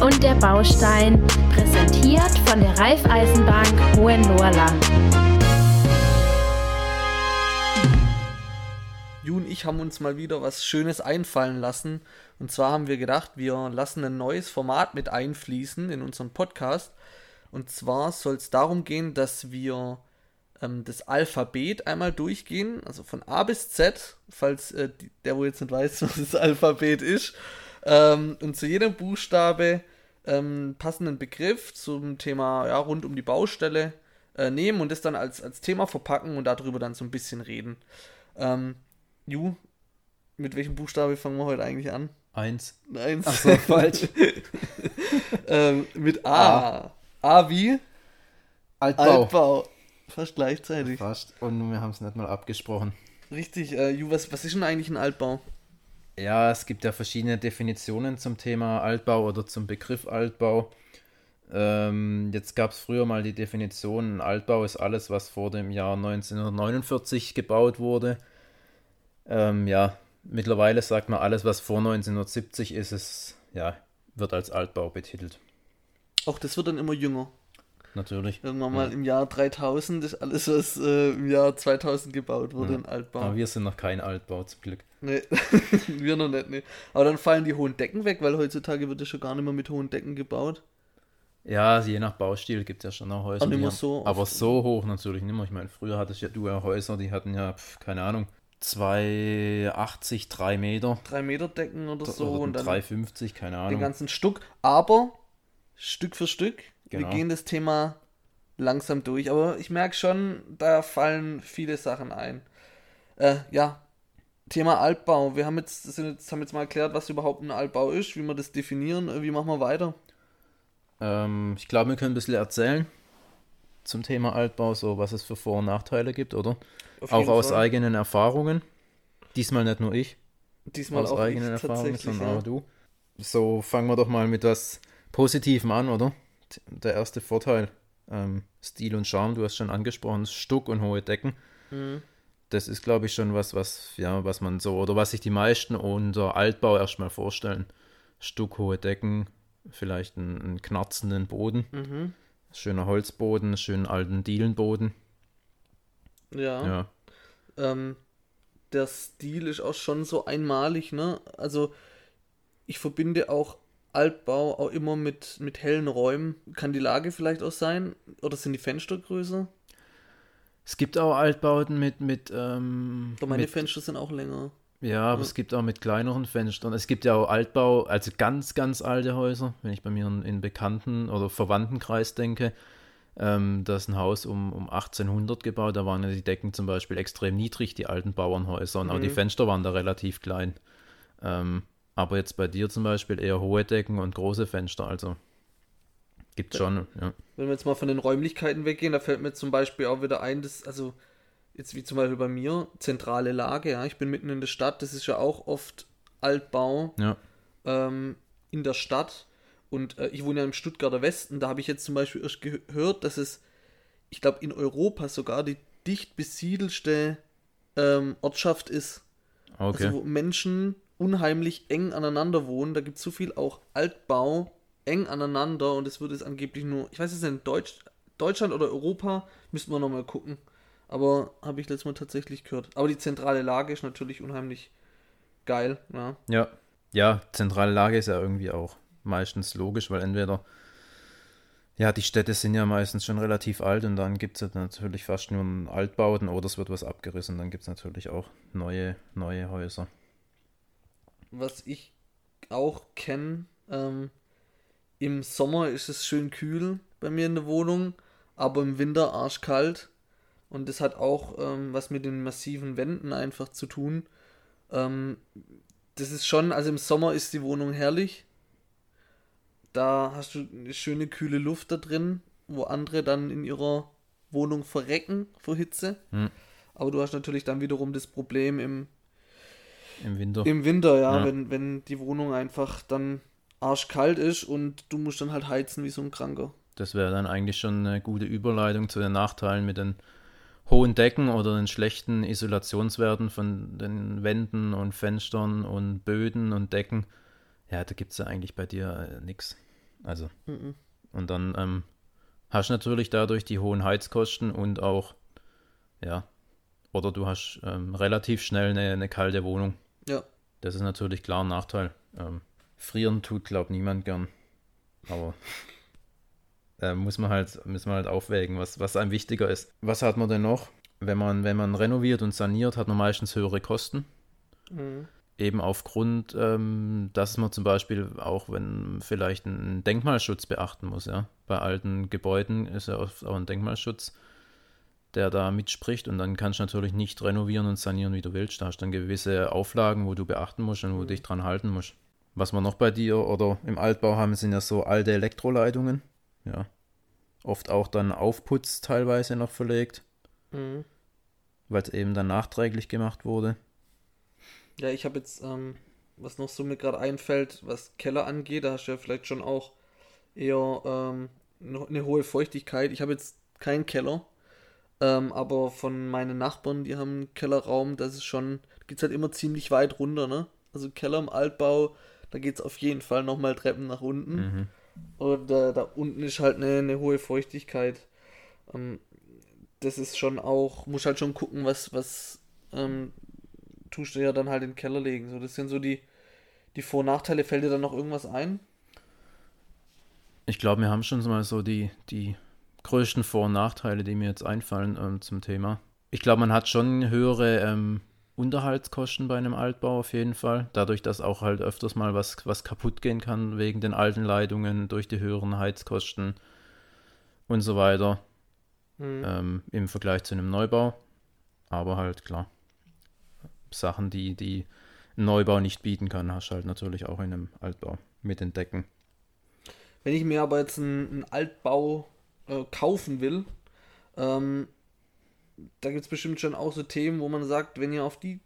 Und der Baustein, präsentiert von der Raiffeisenbank Hohenlohrland. Ju und ich haben uns mal wieder was Schönes einfallen lassen. Und zwar haben wir gedacht, wir lassen ein neues Format mit einfließen in unseren Podcast. Und zwar soll es darum gehen, dass wir ähm, das Alphabet einmal durchgehen, also von A bis Z, falls äh, der, wo jetzt nicht weiß, was das Alphabet ist. Ähm, und zu jedem Buchstabe ähm, passenden Begriff zum Thema ja, rund um die Baustelle äh, nehmen und das dann als, als Thema verpacken und darüber dann so ein bisschen reden. Ähm, Ju, mit welchem Buchstabe fangen wir heute eigentlich an? Eins. Eins. Ach so, falsch. ähm, mit A. A. A wie? Altbau. Altbau. Fast gleichzeitig. Fast. Und wir haben es nicht mal abgesprochen. Richtig. Äh, Ju, was, was ist denn eigentlich ein Altbau? Ja, es gibt ja verschiedene Definitionen zum Thema Altbau oder zum Begriff Altbau. Ähm, jetzt gab es früher mal die Definition, Altbau ist alles, was vor dem Jahr 1949 gebaut wurde. Ähm, ja, mittlerweile sagt man, alles, was vor 1970 ist, ist, ja, wird als Altbau betitelt. Auch das wird dann immer jünger. Natürlich. Irgendwann mal im Jahr 3000 ist alles, was äh, im Jahr 2000 gebaut wurde, Ja. ein Altbau. Aber wir sind noch kein Altbau, zum Glück. Nee, wir noch nicht, nee. Aber dann fallen die hohen Decken weg, weil heutzutage wird ja schon gar nicht mehr mit hohen Decken gebaut. Ja, je nach Baustil gibt es ja schon auch Häuser. Auch die mehr haben- so aber so hoch natürlich nicht mehr. Ich meine, früher hattest ja du ja Häuser, die hatten ja, pf, keine Ahnung, 2,80, 3 Meter. Drei Meter Decken oder so oder und dann 3,50, keine den Ahnung. ganzen Stuck. Aber Stück für Stück, wir Genau. gehen das Thema langsam durch. Aber ich merke schon, da fallen viele Sachen ein. Äh, ja, Thema Altbau. Wir haben jetzt, jetzt, haben jetzt mal erklärt, was überhaupt ein Altbau ist, wie wir das definieren. Äh, Wie machen wir weiter? Ähm, ich glaube, wir können ein bisschen erzählen zum Thema Altbau, so was es für Vor- und Nachteile gibt, oder? Auch jeden aus Fall. eigenen Erfahrungen. Diesmal nicht nur ich, Diesmal aus auch eigenen ich Erfahrungen, sondern Ja. auch du. So, fangen wir doch mal mit was Positivem an, oder? Der erste Vorteil, ähm, Stil und Charme, du hast schon angesprochen, Stuck und hohe Decken. Mhm. Das ist, glaube ich, schon was, was, ja, was man so, oder was sich die meisten unter Altbau erstmal vorstellen. Stuck, hohe Decken, vielleicht einen, einen knarzenden Boden, Mhm. schöner Holzboden, schönen alten Dielenboden. Ja. Ja. Ähm, der Stil ist auch schon so einmalig, ne? Also ich verbinde auch Altbau auch immer mit, mit hellen Räumen. Kann die Lage vielleicht auch sein? Oder sind die Fenster größer? Es gibt auch Altbauten mit, mit, ähm, Doch meine mit Fenster sind auch länger. Ja, aber Ja. es gibt auch mit kleineren Fenstern. Es gibt ja auch Altbau, also ganz, ganz alte Häuser. Wenn ich bei mir in, in Bekannten- oder Verwandtenkreis denke, ähm, da ist ein Haus um, um 1800 gebaut. Da waren ja die Decken zum Beispiel extrem niedrig, die alten Bauernhäuser. Und auch die Mhm. Fenster waren da relativ klein. Ähm, aber jetzt bei dir zum Beispiel eher hohe Decken und große Fenster. Also gibt schon, ja. Wenn wir jetzt mal von den Räumlichkeiten weggehen, da fällt mir zum Beispiel auch wieder ein, dass, also jetzt wie zum Beispiel bei mir, zentrale Lage, ja, ich bin mitten in der Stadt, das ist ja auch oft Altbau. Ja, ähm, in der Stadt. Und äh, ich wohne ja im Stuttgarter Westen. Da habe ich jetzt zum Beispiel erst gehört, dass es, ich glaube, in Europa sogar die dicht besiedelste ähm, Ortschaft ist. okay. Also wo Menschen unheimlich eng aneinander wohnen. Da gibt es so viel auch Altbau eng aneinander und es wird es angeblich nur, ich weiß es nicht, in Deutsch, Deutschland oder Europa, müssten wir nochmal gucken. Aber habe ich letztes Mal tatsächlich gehört. Aber die zentrale Lage ist natürlich unheimlich geil. Ja. Ja, ja, zentrale Lage ist ja irgendwie auch meistens logisch, weil entweder, ja, die Städte sind ja meistens schon relativ alt und dann gibt es natürlich fast nur einen Altbauten oder es wird was abgerissen, dann gibt es natürlich auch neue, neue Häuser. Was ich auch kenne, ähm, im Sommer ist es schön kühl bei mir in der Wohnung, aber im Winter arschkalt. Und das hat auch ähm, was mit den massiven Wänden einfach zu tun. Ähm, das ist schon, also im Sommer ist die Wohnung herrlich. Da hast du eine schöne kühle Luft da drin, wo andere dann in ihrer Wohnung verrecken vor Hitze. Hm. Aber du hast natürlich dann wiederum das Problem im Im Winter. im Winter, ja, Ja. Wenn, wenn die Wohnung einfach dann arschkalt ist und du musst dann halt heizen wie so ein Kranker. Das wäre dann eigentlich schon eine gute Überleitung zu den Nachteilen mit den hohen Decken oder den schlechten Isolationswerten von den Wänden und Fenstern und Böden und Decken. Ja, da gibt es ja eigentlich bei dir äh, nichts. Also. Mhm. Und dann ähm, hast du natürlich dadurch die hohen Heizkosten und auch, ja, oder du hast ähm, relativ schnell eine, eine kalte Wohnung. Ja. Das ist natürlich klar ein Nachteil. Ähm, frieren tut, glaub niemand gern. Aber äh, muss man halt, muss man halt aufwägen, was, was einem wichtiger ist. Was hat man denn noch? Wenn man, wenn man renoviert und saniert, hat man meistens höhere Kosten. Mhm. Eben aufgrund, ähm, dass man zum Beispiel auch, wenn vielleicht einen Denkmalschutz beachten muss, ja. Bei alten Gebäuden ist ja oft auch ein Denkmalschutz, der da mitspricht und dann kannst du natürlich nicht renovieren und sanieren, wie du willst. Da hast du dann gewisse Auflagen, wo du beachten musst und wo du dich dran halten musst. Was wir noch bei dir oder im Altbau haben, sind ja so alte Elektroleitungen. Ja. Oft auch dann Aufputz teilweise noch verlegt, Mhm. weil es eben dann nachträglich gemacht wurde. Ja, ich habe jetzt, ähm, was noch so mir gerade einfällt, was Keller angeht, da hast du ja vielleicht schon auch eher ähm, eine hohe Feuchtigkeit. Ich habe jetzt keinen Keller, ähm, aber von meinen Nachbarn, die haben einen Kellerraum, das ist schon, geht's halt immer ziemlich weit runter, ne? Also Keller im Altbau, da geht's auf jeden Fall nochmal Treppen nach unten. Mhm. Und äh, da unten ist halt eine, eine hohe Feuchtigkeit. Ähm, das ist schon auch, muss halt schon gucken, was, was ähm, tust du ja dann halt in den Keller legen. So, das sind so die, die Vor- und Nachteile. Fällt dir da noch irgendwas ein? Ich glaube, wir haben schon mal so die, die größten Vor- und Nachteile, die mir jetzt einfallen ähm, zum Thema. Ich glaube, man hat schon höhere ähm, Unterhaltskosten bei einem Altbau auf jeden Fall. Dadurch, dass auch halt öfters mal was, was kaputt gehen kann wegen den alten Leitungen, durch die höheren Heizkosten und so weiter Hm. ähm, im Vergleich zu einem Neubau. Aber halt klar, Sachen, die, die ein Neubau nicht bieten kann, hast du halt natürlich auch in einem Altbau mit den Decken. Wenn ich mir aber jetzt einen, einen Altbau äh, kaufen will, ähm, da gibt es bestimmt schon auch so Themen, wo man sagt, wenn ihr auf die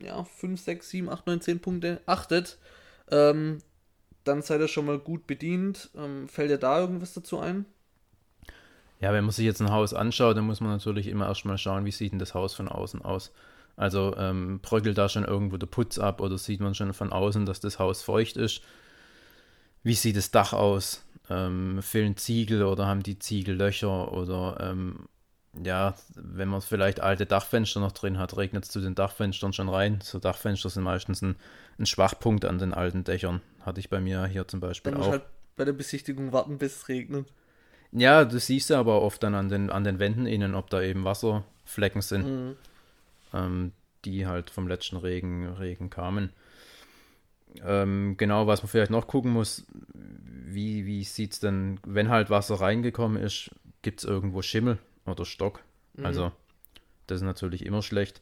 ja, 5, 6, 7, 8, 9, 10 Punkte achtet, ähm, dann seid ihr schon mal gut bedient. Ähm, fällt dir da irgendwas dazu ein? Ja, wenn man sich jetzt ein Haus anschaut, dann muss man natürlich immer erstmal schauen, wie sieht denn das Haus von außen aus. Also ähm, bröckelt da schon irgendwo der Putz ab oder sieht man schon von außen, dass das Haus feucht ist? Wie sieht das Dach aus? Ähm, fehlen Ziegel oder haben die Ziegel Löcher oder ähm, ja, wenn man vielleicht alte Dachfenster noch drin hat, regnet es zu den Dachfenstern schon rein. So Dachfenster sind meistens ein, ein Schwachpunkt an den alten Dächern. Hatte ich bei mir hier zum Beispiel Dann auch. halt bei der Besichtigung warten, bis es regnet. Ja, das siehst du aber oft dann an den, an den Wänden innen, ob da eben Wasserflecken sind, Mhm. ähm, die halt vom letzten Regen, Regen kamen. Ähm, genau, was man vielleicht noch gucken muss, wie, wie sieht es denn, wenn halt Wasser reingekommen ist, gibt es irgendwo Schimmel oder Stock? Mhm. Also, das ist natürlich immer schlecht.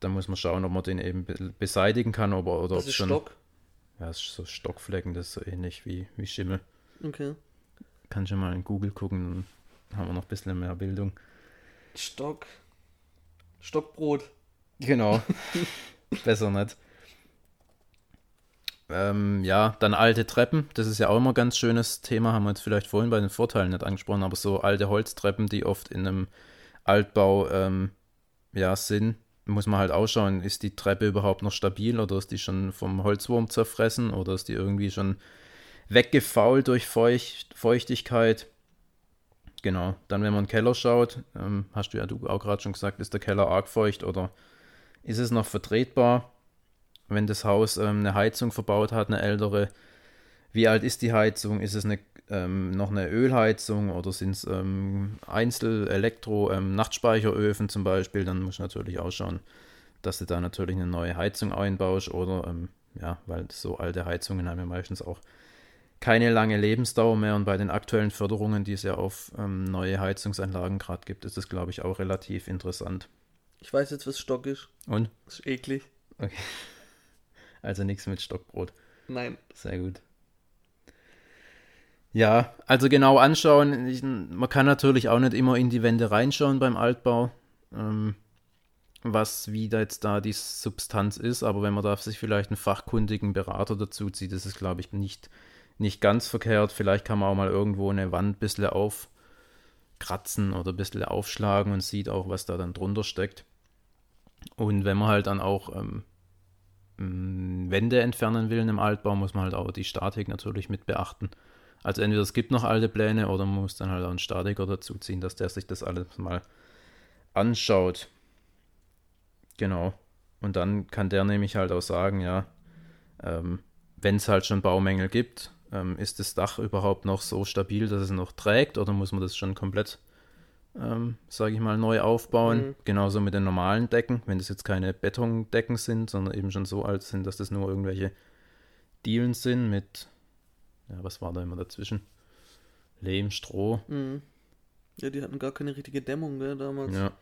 Da muss man schauen, ob man den eben be beseitigen kann oder, oder Das ob ist schon. Stock. Ja, das ist so Stockflecken, das ist so ähnlich wie, wie Schimmel. Okay. Kannst du mal in Google gucken, dann haben wir noch ein bisschen mehr Bildung. Stock. Stockbrot. Genau. Besser nicht. Ähm, ja, dann alte Treppen. Das ist ja auch immer ein ganz schönes Thema. Haben wir jetzt vielleicht vorhin bei den Vorteilen nicht angesprochen, aber so alte Holztreppen, die oft in einem Altbau ähm, ja, sind, muss man halt ausschauen, ist die Treppe überhaupt noch stabil oder ist die schon vom Holzwurm zerfressen oder ist die irgendwie schon weggefault durch Feucht, Feuchtigkeit. Genau, dann wenn man in den Keller schaut, ähm, hast du ja du auch gerade schon gesagt, ist der Keller arg feucht oder ist es noch vertretbar, wenn das Haus ähm, eine Heizung verbaut hat, eine ältere? Wie alt ist die Heizung? Ist es eine, ähm, noch eine Ölheizung oder sind es ähm, Einzel-Elektro-Nachtspeicheröfen zum Beispiel? Dann musst du natürlich auch schauen, dass du da natürlich eine neue Heizung einbaust oder ähm, ja, weil so alte Heizungen haben ja meistens auch keine lange Lebensdauer mehr und bei den aktuellen Förderungen, die es ja auf ähm, neue Heizungsanlagen gerade gibt, ist es, glaube ich, auch relativ interessant. Ich weiß jetzt, was Stock ist. Und? Das ist eklig. Also nichts mit Stockbrot. Nein. Sehr gut. Ja, also genau anschauen. Ich, man kann natürlich auch nicht immer in die Wände reinschauen beim Altbau, ähm, was wie da jetzt da die Substanz ist. Aber wenn man da sich vielleicht einen fachkundigen Berater dazu zieht, ist es, glaube ich, nicht, nicht ganz verkehrt. Vielleicht kann man auch mal irgendwo eine Wand ein bisschen aufkratzen oder ein bisschen aufschlagen und sieht auch, was da dann drunter steckt. Und wenn man halt dann auch ähm, Wände entfernen will einem Altbau, muss man halt auch die Statik natürlich mit beachten. Also entweder es gibt noch alte Pläne oder man muss dann halt auch einen Statiker dazu ziehen, dass der sich das alles mal anschaut. Genau. Und dann kann der nämlich halt auch sagen, ja, ähm, wenn es halt schon Baumängel gibt, ähm, ist das Dach überhaupt noch so stabil, dass es noch trägt oder muss man das schon komplett, ähm, sage ich mal, neu aufbauen? Mhm. Genauso mit den normalen Decken, wenn das jetzt keine Betondecken sind, sondern eben schon so alt sind, dass das nur irgendwelche Dielen sind mit, ja, was war da immer dazwischen? Lehm, Stroh. Mhm. Ja, die hatten gar keine richtige Dämmung, gell, damals. Ja.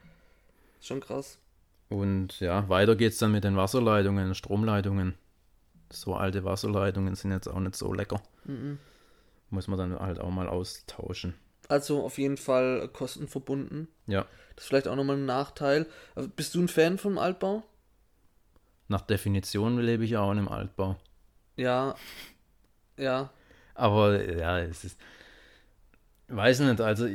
Ist schon krass. Und ja, weiter geht's dann mit den Wasserleitungen, Stromleitungen. So alte Wasserleitungen sind jetzt auch nicht so lecker. Mhm. Muss man dann halt auch mal austauschen. Also auf jeden Fall kostenverbunden. Ja. Das ist vielleicht auch nochmal ein Nachteil. Bist du ein Fan vom Altbau? Nach Definition lebe ich auch in einem Altbau. Ja. Ja. Aber ja, es ist. Weiß nicht, also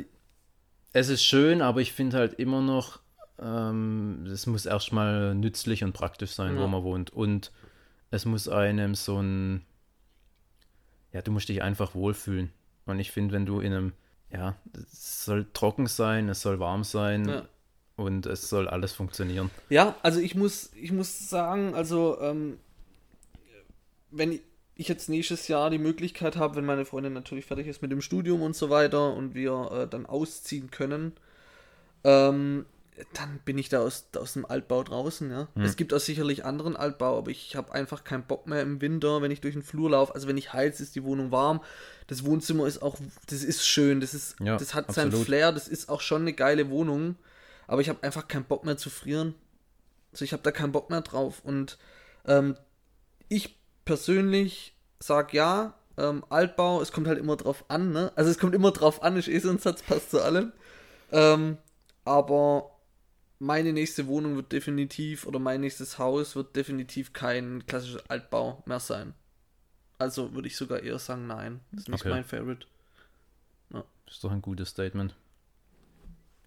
es ist schön, aber ich finde halt immer noch, ähm, es muss erstmal nützlich und praktisch sein, ja. wo man wohnt. Und es muss einem so ein, ja, du musst dich einfach wohlfühlen. Und ich finde, wenn du in einem, ja, es soll trocken sein, es soll warm sein ja. und es soll alles funktionieren. Ja, also ich muss, ich muss sagen, also ähm, wenn ich jetzt nächstes Jahr die Möglichkeit habe, wenn meine Freundin natürlich fertig ist mit dem Studium und so weiter und wir äh, dann ausziehen können, ähm, dann bin ich da aus, aus dem Altbau draußen, ja. Hm. Es gibt auch sicherlich anderen Altbau, aber ich habe einfach keinen Bock mehr im Winter, wenn ich durch den Flur laufe. Also wenn ich heiz, ist die Wohnung warm. Das Wohnzimmer ist auch, das ist schön, das ist, ja, das hat absolut. seinen Flair, das ist auch schon eine geile Wohnung. Aber ich habe einfach keinen Bock mehr zu frieren. Also ich habe da keinen Bock mehr drauf. Und ähm, ich persönlich sage ja, ähm, Altbau, es kommt halt immer drauf an, ne? Also es kommt immer drauf an, ist eh so ein Satz, passt zu allem. Ähm, aber meine nächste Wohnung wird definitiv oder mein nächstes Haus wird definitiv kein klassischer Altbau mehr sein. Also würde ich sogar eher sagen, nein. Das ist nicht okay. mein Favorite. Ja. Das ist doch ein gutes Statement.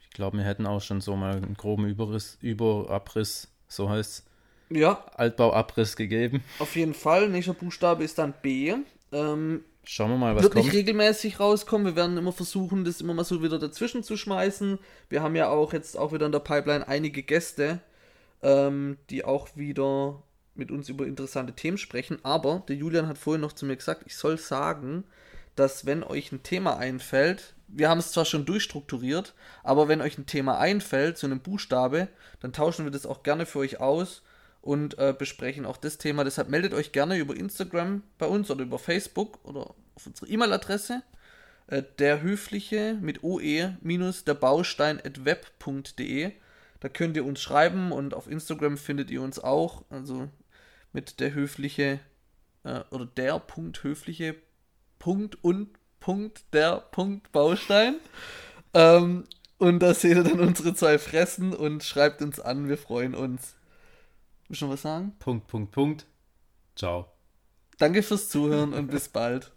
Ich glaube, wir hätten auch schon so mal einen groben Überriss, Überabriss, so heißt Ja. Altbauabriss gegeben. Auf jeden Fall. Nächster Buchstabe ist dann B. Ähm, Schauen wir mal, was wird kommt. nicht regelmäßig rauskommen. Wir werden immer versuchen, das immer mal so wieder dazwischen zu schmeißen. Wir haben ja auch jetzt auch wieder in der Pipeline einige Gäste, ähm, die auch wieder mit uns über interessante Themen sprechen. Aber der Julian hat vorhin noch zu mir gesagt, ich soll sagen, dass wenn euch ein Thema einfällt, wir haben es zwar schon durchstrukturiert, aber wenn euch ein Thema einfällt, so einem Buchstabe, dann tauschen wir das auch gerne für euch aus und äh, besprechen auch das Thema. Deshalb meldet euch gerne über Instagram bei uns oder über Facebook oder auf unsere E-Mail-Adresse. Äh, der Höfliche mit OE minus der at web.de. Da könnt ihr uns schreiben und auf Instagram findet ihr uns auch. Also mit der Höfliche äh, oder der Punkt Höfliche Punkt und Punkt der Punkt Baustein. Ähm, und da seht ihr dann unsere zwei Fressen und schreibt uns an. Wir freuen uns. Willst du noch was sagen? Punkt, Punkt, Punkt. Ciao. Danke fürs Zuhören und bis bald.